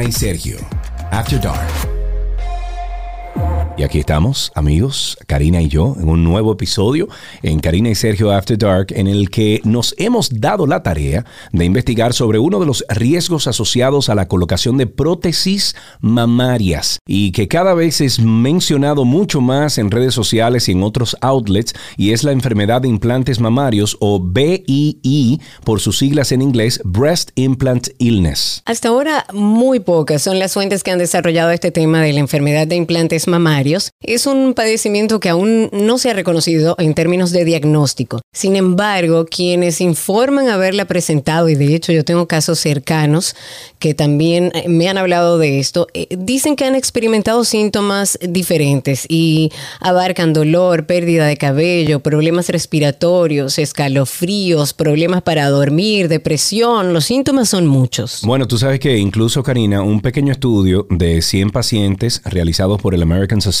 Y Sergio. After Dark. Y aquí estamos, amigos, Karina y yo, en un nuevo episodio en Karina y Sergio After Dark, en el que nos hemos dado la tarea de investigar sobre uno de los riesgos asociados a la colocación de prótesis mamarias y que cada vez es mencionado mucho más en redes sociales y en otros outlets, y es la enfermedad de implantes mamarios o BII por sus siglas en inglés, Breast Implant Illness. Hasta ahora, muy pocas son las fuentes que han desarrollado este tema de la enfermedad de implantes mamarios es un padecimiento que aún no se ha reconocido en términos de diagnóstico. Sin embargo, quienes informan haberla presentado, y de hecho yo tengo casos cercanos que también eh, me han hablado de esto, eh, dicen que han experimentado síntomas diferentes y abarcan dolor, pérdida de cabello, problemas respiratorios, escalofríos, problemas para dormir, depresión. Los síntomas son muchos. Bueno, tú sabes que incluso, Karina, un pequeño estudio de 100 pacientes realizados por el American Society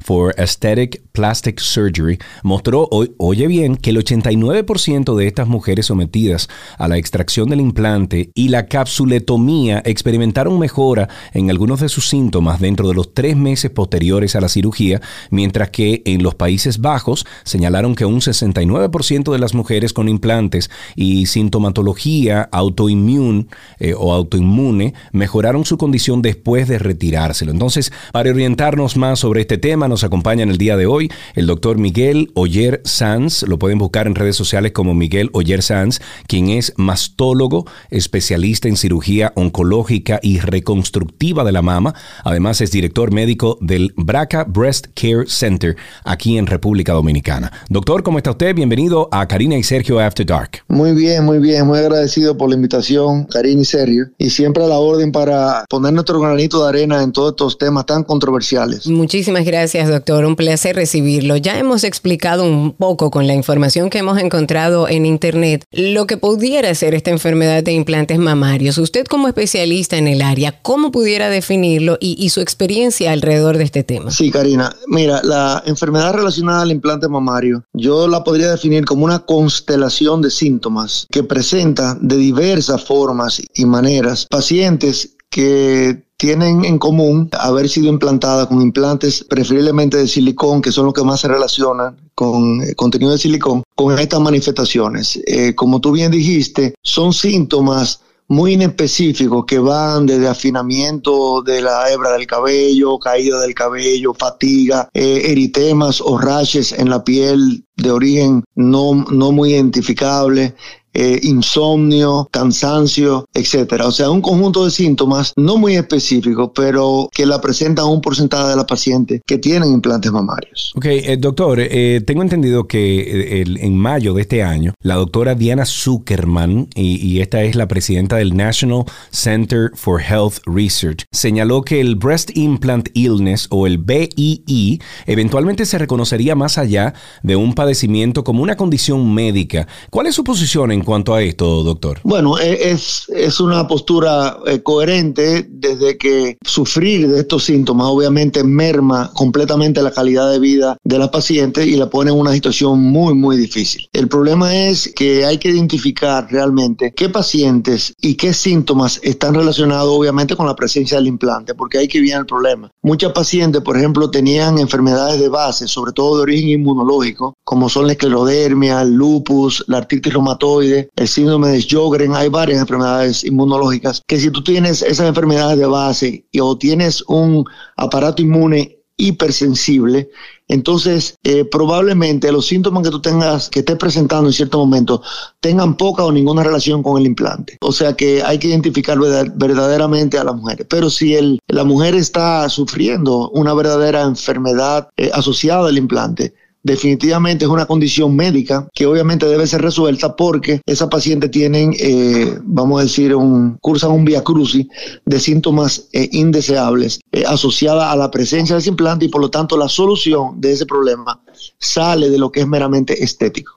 for Aesthetic Plastic Surgery mostró, oye bien, que el 89% de estas mujeres sometidas a la extracción del implante y la capsuletomía experimentaron mejora en algunos de sus síntomas dentro de los tres meses posteriores a la cirugía, mientras que en los Países Bajos señalaron que un 69% de las mujeres con implantes y sintomatología autoinmune eh, o autoinmune mejoraron su condición después de retirárselo. Entonces, para orientarnos más sobre este tema nos acompaña en el día de hoy el doctor Miguel Oyer Sanz. Lo pueden buscar en redes sociales como Miguel Oyer Sanz, quien es mastólogo, especialista en cirugía oncológica y reconstructiva de la mama. Además es director médico del BRCA Breast Care Center aquí en República Dominicana. Doctor, ¿cómo está usted? Bienvenido a Karina y Sergio After Dark. Muy bien, muy bien. Muy agradecido por la invitación, Karina y Sergio. Y siempre a la orden para poner nuestro granito de arena en todos estos temas tan controversiales. Muchísimas gracias, doctor. Un placer recibirlo. Ya hemos explicado un poco con la información que hemos encontrado en Internet lo que pudiera ser esta enfermedad de implantes mamarios. Usted como especialista en el área, ¿cómo pudiera definirlo y, su experiencia alrededor de este tema? Sí, Karina. Mira, la enfermedad relacionada al implante mamario, yo la podría definir como una constelación de síntomas que presenta de diversas formas y maneras pacientes que tienen en común haber sido implantadas con implantes preferiblemente de silicón, que son los que más se relacionan con eh, contenido de silicón, con estas manifestaciones. Eh, como tú bien dijiste, son síntomas muy inespecíficos que van desde afinamiento de la hebra del cabello, caída del cabello, fatiga, eh, eritemas o rashes en la piel de origen no, no muy identificable, eh, insomnio, cansancio, etcétera. O sea, un conjunto de síntomas no muy específicos, pero que la presentan un porcentaje de la paciente que tienen implantes mamarios. Ok, eh, doctor, eh, tengo entendido que en mayo de este año, la doctora Diana Zuckerman, y, esta es la presidenta del National Center for Health Research, señaló que el Breast Implant Illness o el BII eventualmente se reconocería más allá de un padecimiento como una condición médica. ¿Cuál es su posición en en cuanto a esto, doctor? Bueno, e, es, es una postura eh, coherente desde que sufrir de estos síntomas obviamente merma completamente la calidad de vida de la paciente y la pone en una situación muy, muy difícil. El problema es que hay que identificar realmente qué pacientes y qué síntomas están relacionados obviamente con la presencia del implante, porque ahí que viene el problema. Muchas pacientes, por ejemplo, tenían enfermedades de base, sobre todo de origen inmunológico, como son la esclerodermia, el lupus, la artritis reumatoide, el síndrome de Sjögren, hay varias enfermedades inmunológicas que si tú tienes esas enfermedades de base y, o tienes un aparato inmune hipersensible, entonces eh, probablemente los síntomas que tú tengas, que estés presentando en cierto momento, tengan poca o ninguna relación con el implante. O sea que hay que identificar verdaderamente a la mujer. Pero si el, la mujer está sufriendo una verdadera enfermedad eh, asociada al implante, definitivamente es una condición médica que obviamente debe ser resuelta porque esa paciente tienen, eh, vamos a decir, un, cursan un via crucis de síntomas eh, indeseables eh, asociada a la presencia de ese implante y por lo tanto la solución de ese problema sale de lo que es meramente estético.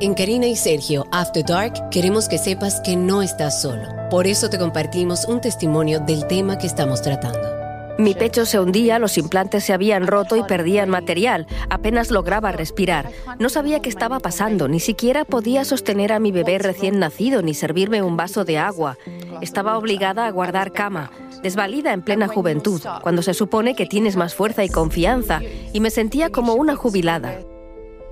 En Karina y Sergio After Dark queremos que sepas que no estás solo. Por eso te compartimos un testimonio del tema que estamos tratando. Mi pecho se hundía, los implantes se habían roto y perdían material. Apenas lograba respirar. No sabía qué estaba pasando, ni siquiera podía sostener a mi bebé recién nacido ni servirme un vaso de agua. Estaba obligada a guardar cama, desvalida en plena juventud, cuando se supone que tienes más fuerza y confianza, y me sentía como una jubilada.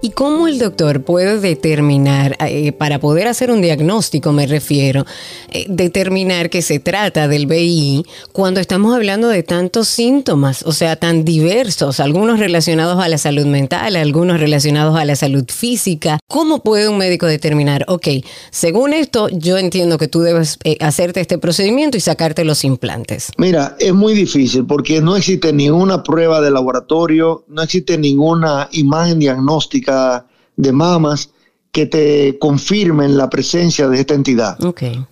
¿Y cómo el doctor puede determinar, eh, para poder hacer un diagnóstico me refiero, eh, determinar que se trata del VIH cuando estamos hablando de tantos síntomas, o sea, tan diversos, algunos relacionados a la salud mental, algunos relacionados a la salud física? ¿Cómo puede un médico determinar, ok, según esto, yo entiendo que tú debes eh, hacerte este procedimiento y sacarte los implantes? Mira, es muy difícil porque no existe ninguna prueba de laboratorio, no existe ninguna imagen diagnóstica de mamas que te confirmen la presencia de esta entidad.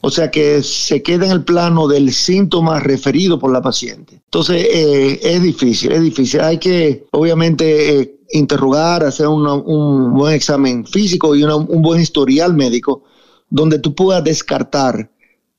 O sea que se queda en el plano del síntoma referido por la paciente. Entonces eh, es difícil, es difícil. Hay que obviamente eh, interrogar, hacer un buen examen físico y un buen historial médico donde tú puedas descartar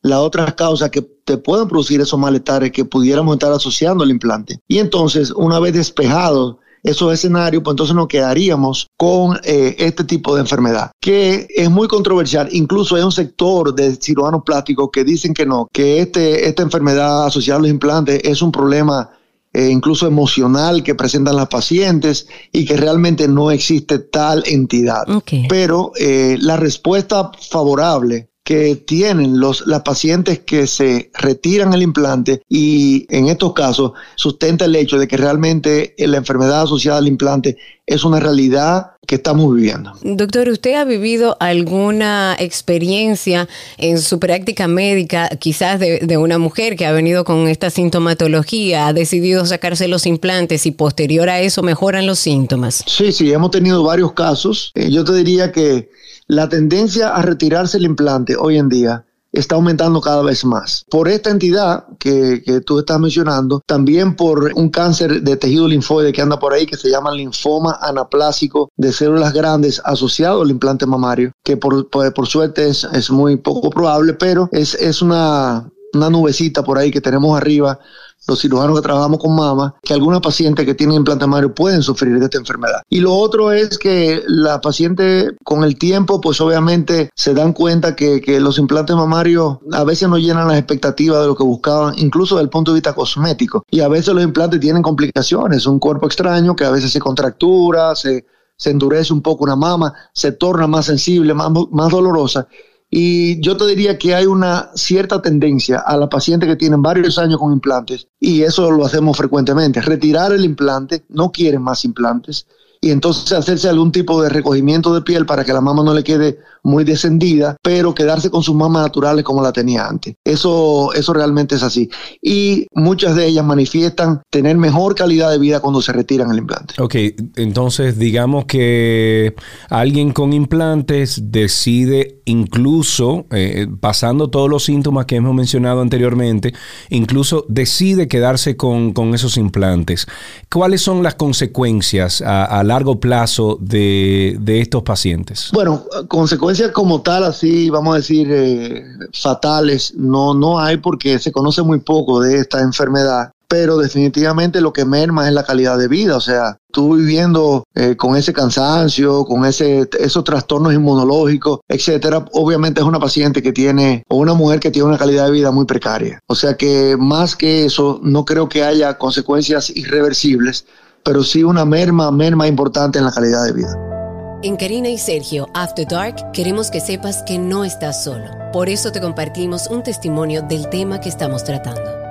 las otras causas que te puedan producir esos malestares que pudiéramos estar asociando al implante. Y entonces, una vez despejado esos escenarios, pues entonces nos quedaríamos con eh, este tipo de enfermedad, que es muy controversial. Incluso hay un sector de cirujanos plásticos que dicen que no, que este, esta enfermedad asociada a los implantes es un problema eh, incluso emocional que presentan las pacientes y que realmente no existe tal entidad. Pero eh, la respuesta favorable que tienen los, las pacientes que se retiran el implante y en estos casos sustenta el hecho de que realmente la enfermedad asociada al implante es una realidad que estamos viviendo. Doctor, ¿usted ha vivido alguna experiencia en su práctica médica, quizás de, una mujer que ha venido con esta sintomatología, ha decidido sacarse los implantes y posterior a eso mejoran los síntomas? Sí, sí, hemos tenido varios casos. Eh, yo te diría que la tendencia a retirarse el implante hoy en día está aumentando cada vez más. Por esta entidad que, tú estás mencionando, también por un cáncer de tejido linfoide que anda por ahí, que se llama linfoma anaplásico de células grandes asociado al implante mamario, que por, por, suerte es, muy poco probable, pero es, es una, una nubecita por ahí que tenemos arriba los cirujanos que trabajamos con mama, que algunas pacientes que tienen implante mamario pueden sufrir de esta enfermedad. Y lo otro es que la paciente con el tiempo, pues obviamente se dan cuenta que, que los implantes mamarios a veces no llenan las expectativas de lo que buscaban, incluso desde el punto de vista cosmético. Y a veces los implantes tienen complicaciones, un cuerpo extraño que a veces se contractura, se, se endurece un poco una mama, se torna más sensible, más, más dolorosa y yo te diría que hay una cierta tendencia a la paciente que tienen varios años con implantes, y eso lo hacemos frecuentemente, retirar el implante, no quieren más implantes, y entonces hacerse algún tipo de recogimiento de piel para que la mama no le quede muy descendida, pero quedarse con sus mamas naturales como la tenía antes. Eso, eso realmente es así. Y muchas de ellas manifiestan tener mejor calidad de vida cuando se retiran el implante. Ok, entonces digamos que alguien con implantes decide incluso, eh, pasando todos los síntomas que hemos mencionado anteriormente, incluso decide quedarse con, esos implantes. ¿Cuáles son las consecuencias a, largo plazo de, de estos pacientes? Bueno, consecuencias como tal, así vamos a decir, eh, fatales, no, no hay porque se conoce muy poco de esta enfermedad. Pero definitivamente lo que merma es la calidad de vida. O sea, tú viviendo eh, con ese cansancio, con ese, esos trastornos inmunológicos, etcétera, obviamente es una paciente que tiene, o una mujer que tiene una calidad de vida muy precaria. O sea que más que eso, no creo que haya consecuencias irreversibles, pero sí una merma, merma importante en la calidad de vida. En Karina y Sergio After Dark queremos que sepas que no estás solo. Por eso te compartimos un testimonio del tema que estamos tratando.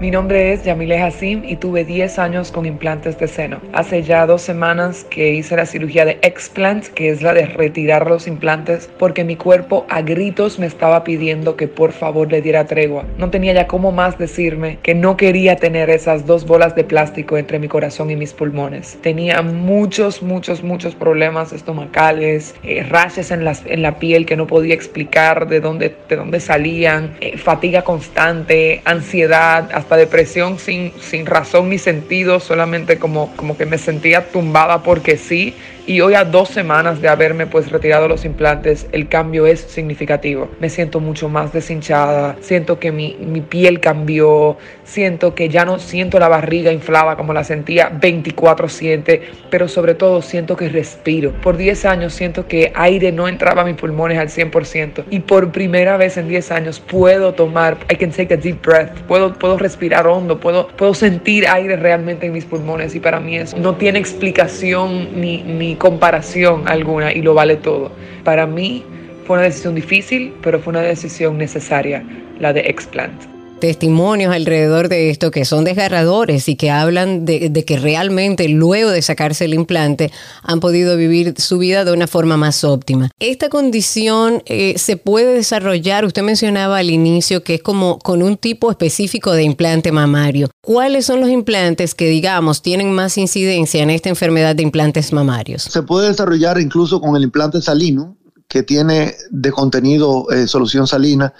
Mi nombre es Yamile Hassim y tuve 10 años con implantes de seno. Hace ya dos semanas que hice la cirugía de explant, que es la de retirar los implantes, porque mi cuerpo a gritos me estaba pidiendo que por favor le diera tregua. No tenía ya cómo más decirme que no quería tener esas dos bolas de plástico entre mi corazón y mis pulmones. Tenía muchos, muchos, muchos problemas estomacales, eh, en, las, en la piel que no podía explicar de dónde, de dónde salían, eh, fatiga constante, ansiedad, hasta depresión sin, sin razón ni sentido, solamente como, como que me sentía tumbada porque sí Y hoy a dos semanas de haberme pues retirado los implantes, el cambio es significativo. Me siento mucho más deshinchada, siento que mi, mi piel cambió, siento que ya no siento la barriga inflada como la sentía 24/7, pero sobre todo siento que respiro. Por 10 años siento que aire no entraba a mis pulmones al 100% y por primera vez en 10 años puedo tomar, I can take a deep breath, puedo, puedo respirar hondo, puedo, puedo sentir aire realmente en mis pulmones y para mí eso no tiene explicación ni, ni comparación alguna y lo vale todo. Para mí fue una decisión difícil, pero fue una decisión necesaria, la de explant testimonios alrededor de esto que son desgarradores y que hablan de, que realmente luego de sacarse el implante han podido vivir su vida de una forma más óptima. Esta condición eh, se puede desarrollar, usted mencionaba al inicio que es como con un tipo específico de implante mamario. ¿Cuáles son los implantes que digamos tienen más incidencia en esta enfermedad de implantes mamarios? Se puede desarrollar incluso con el implante salino que tiene de contenido eh, solución salina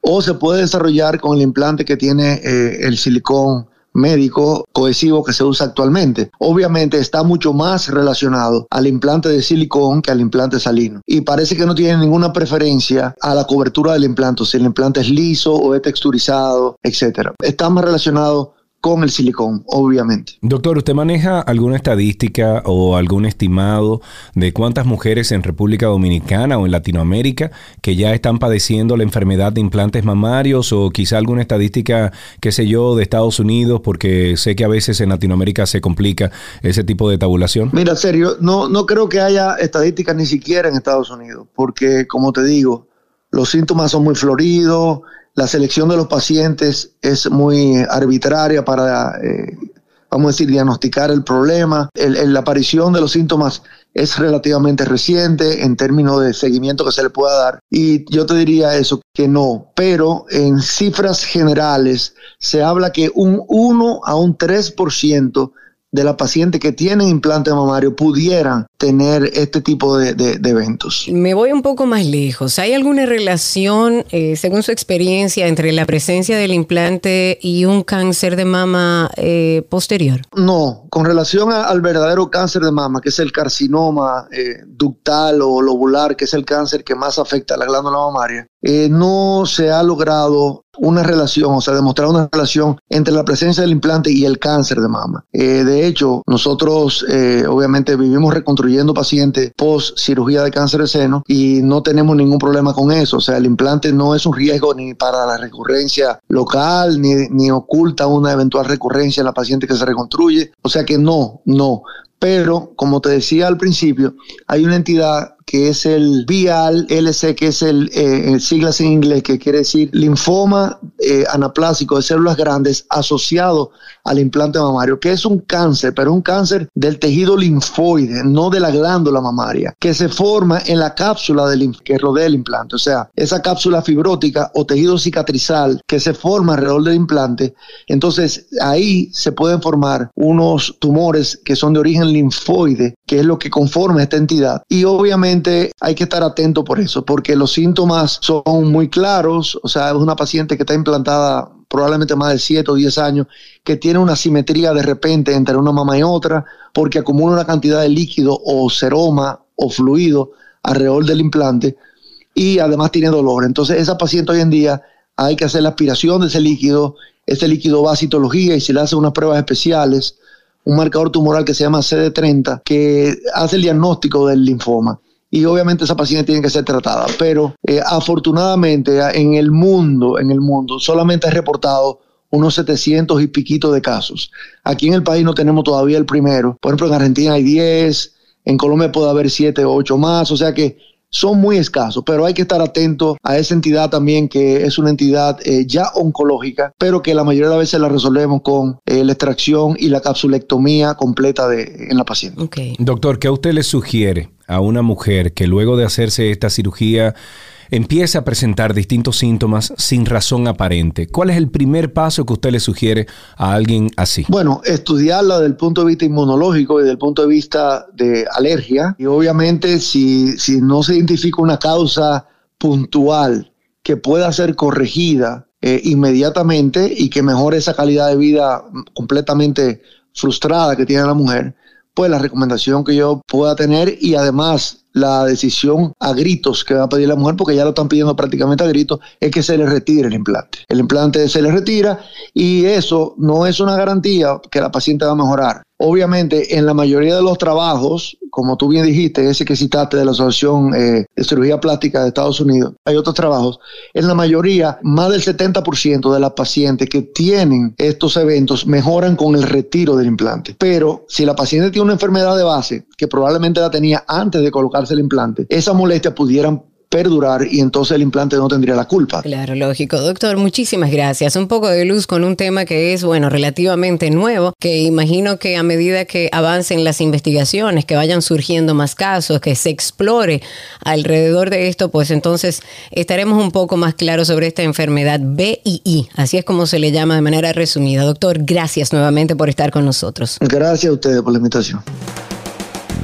o se puede desarrollar con el implante que tiene eh, el silicón médico cohesivo que se usa actualmente. Obviamente está mucho más relacionado al implante de silicón que al implante salino. Y parece que no tiene ninguna preferencia a la cobertura del implante, si el implante es liso o es texturizado, etc. Está más relacionado con el silicón, obviamente. Doctor, ¿usted maneja alguna estadística o algún estimado de cuántas mujeres en República Dominicana o en Latinoamérica que ya están padeciendo la enfermedad de implantes mamarios o quizá alguna estadística, qué sé yo, de Estados Unidos, porque sé que a veces en Latinoamérica se complica ese tipo de tabulación? Mira, serio, no, no creo que haya estadísticas ni siquiera en Estados Unidos, porque como te digo, los síntomas son muy floridos, la selección de los pacientes es muy arbitraria para, eh, vamos a decir, diagnosticar el problema. la aparición de los síntomas es relativamente reciente en términos de seguimiento que se le pueda dar. Y yo te diría eso, que no. Pero en cifras generales se habla que un 1 a un 3% de la paciente que tienen implante mamario pudieran tener este tipo de, eventos. Me voy un poco más lejos. ¿Hay alguna relación, eh, según su experiencia, entre la presencia del implante y un cáncer de mama eh, posterior? No, con relación al verdadero cáncer de mama, que es el carcinoma eh, ductal o lobular, que es el cáncer que más afecta a la glándula mamaria, no se ha logrado una relación, o sea, demostrar una relación entre la presencia del implante y el cáncer de mama. de hecho, nosotros obviamente vivimos reconstruyendo pacientes post cirugía de cáncer de seno y no tenemos ningún problema con eso. O sea, el implante no es un riesgo ni para la recurrencia local, ni, ni oculta una eventual recurrencia en la paciente que se reconstruye. O sea que no, no. Pero, como te decía al principio, hay una entidad que es el VIAL LC, que es el, eh, siglas en inglés, que quiere decir linfoma eh, anaplásico de células grandes asociado al implante mamario, que es un cáncer, pero un cáncer del tejido linfoide, no de la glándula mamaria, que se forma en la cápsula del, que rodea el implante. O sea, esa cápsula fibrótica o tejido cicatrizal que se forma alrededor del implante, entonces ahí se pueden formar unos tumores que son de origen linfoide, que es lo que conforma esta entidad. Y obviamente hay que estar atento por eso, porque los síntomas son muy claros, o sea, es una paciente que está implantada probablemente más de 7 o 10 años, que tiene una simetría de repente entre una mamá y otra, porque acumula una cantidad de líquido o seroma o fluido alrededor del implante y además tiene dolor. Entonces, esa paciente hoy en día hay que hacer la aspiración de ese líquido, ese líquido va a citología y se le hace unas pruebas especiales, un marcador tumoral que se llama CD30, que hace el diagnóstico del linfoma y obviamente esa paciente tiene que ser tratada. Pero eh, afortunadamente en el mundo, en el mundo, solamente ha reportado unos 700 y piquito de casos. Aquí en el país no tenemos todavía el primero. Por ejemplo, en Argentina hay 10, en Colombia puede haber 7 o 8 más, o sea que son muy escasos, pero hay que estar atento a esa entidad también que es una entidad eh, ya oncológica, pero que la mayoría de las veces la resolvemos con eh, la extracción y la capsulectomía completa de, en la paciente. Doctor, ¿qué a usted le sugiere a una mujer que luego de hacerse esta cirugía empieza a presentar distintos síntomas sin razón aparente. ¿Cuál es el primer paso que usted le sugiere a alguien así? Bueno, estudiarla desde el punto de vista inmunológico y desde el punto de vista de alergia. Y obviamente si, si no se identifica una causa puntual que pueda ser corregida eh, inmediatamente y que mejore esa calidad de vida completamente frustrada que tiene la mujer, pues la recomendación que yo pueda tener y además la decisión a gritos que va a pedir la mujer, porque ya lo están pidiendo prácticamente a gritos, es que se le retire el implante. El implante se le retira y eso no es una garantía que la paciente va a mejorar. Obviamente, en la mayoría de los trabajos, como tú bien dijiste, ese que citaste de la Asociación eh, de Cirugía Plástica de Estados Unidos, hay otros trabajos. En la mayoría, más del 70% de las pacientes que tienen estos eventos mejoran con el retiro del implante. Pero si la paciente tiene una enfermedad de base, que probablemente la tenía antes de colocarse el implante, esas molestias pudieran perdurar y entonces el implante no tendría la culpa. Claro, lógico. Doctor, muchísimas gracias. Un poco de luz con un tema que es, bueno, relativamente nuevo, que imagino que a medida que avancen las investigaciones, que vayan surgiendo más casos, que se explore alrededor de esto, pues entonces estaremos un poco más claros sobre esta enfermedad BII, así es como se le llama de manera resumida. Doctor, gracias nuevamente por estar con nosotros. Gracias a ustedes por la invitación.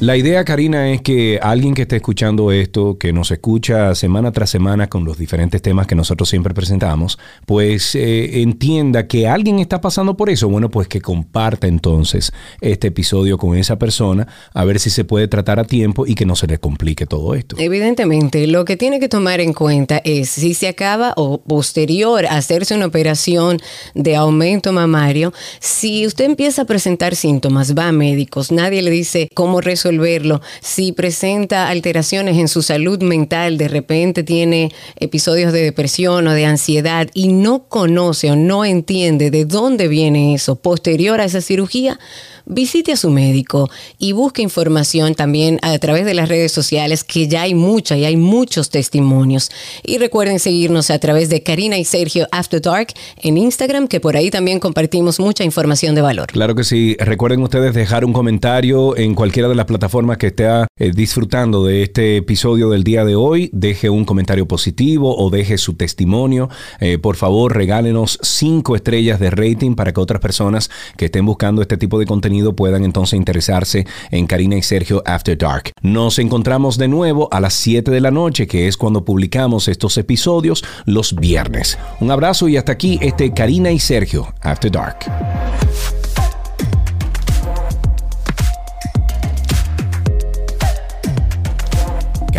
La idea, Karina, es que alguien que esté escuchando esto, que nos escucha semana tras semana con los diferentes temas que nosotros siempre presentamos, pues eh, entienda que alguien está pasando por eso. Bueno, pues que comparta entonces este episodio con esa persona, a ver si se puede tratar a tiempo y que no se le complique todo esto. Evidentemente, lo que tiene que tomar en cuenta es si se acaba o posterior a hacerse una operación de aumento mamario, si usted empieza a presentar síntomas, va a médicos, nadie le dice cómo resolver resolverlo. Si presenta alteraciones en su salud mental, de repente tiene episodios de depresión o de ansiedad y no conoce o no entiende de dónde viene eso posterior a esa cirugía, visite a su médico y busque información también a través de las redes sociales, que ya hay mucha y hay muchos testimonios. Y recuerden seguirnos a través de Karina y Sergio After Dark en Instagram, que por ahí también compartimos mucha información de valor. Claro que sí. Recuerden ustedes dejar un comentario en cualquiera de las plataformas que esté eh, disfrutando de este episodio del día de hoy. Deje un comentario positivo o deje su testimonio. Eh, por favor, regálenos cinco estrellas de rating para que otras personas que estén buscando este tipo de contenido puedan entonces interesarse en Karina y Sergio After Dark. Nos encontramos de nuevo a las 7 de la noche, que es cuando publicamos estos episodios los viernes. Un abrazo y hasta aquí este Karina y Sergio After Dark.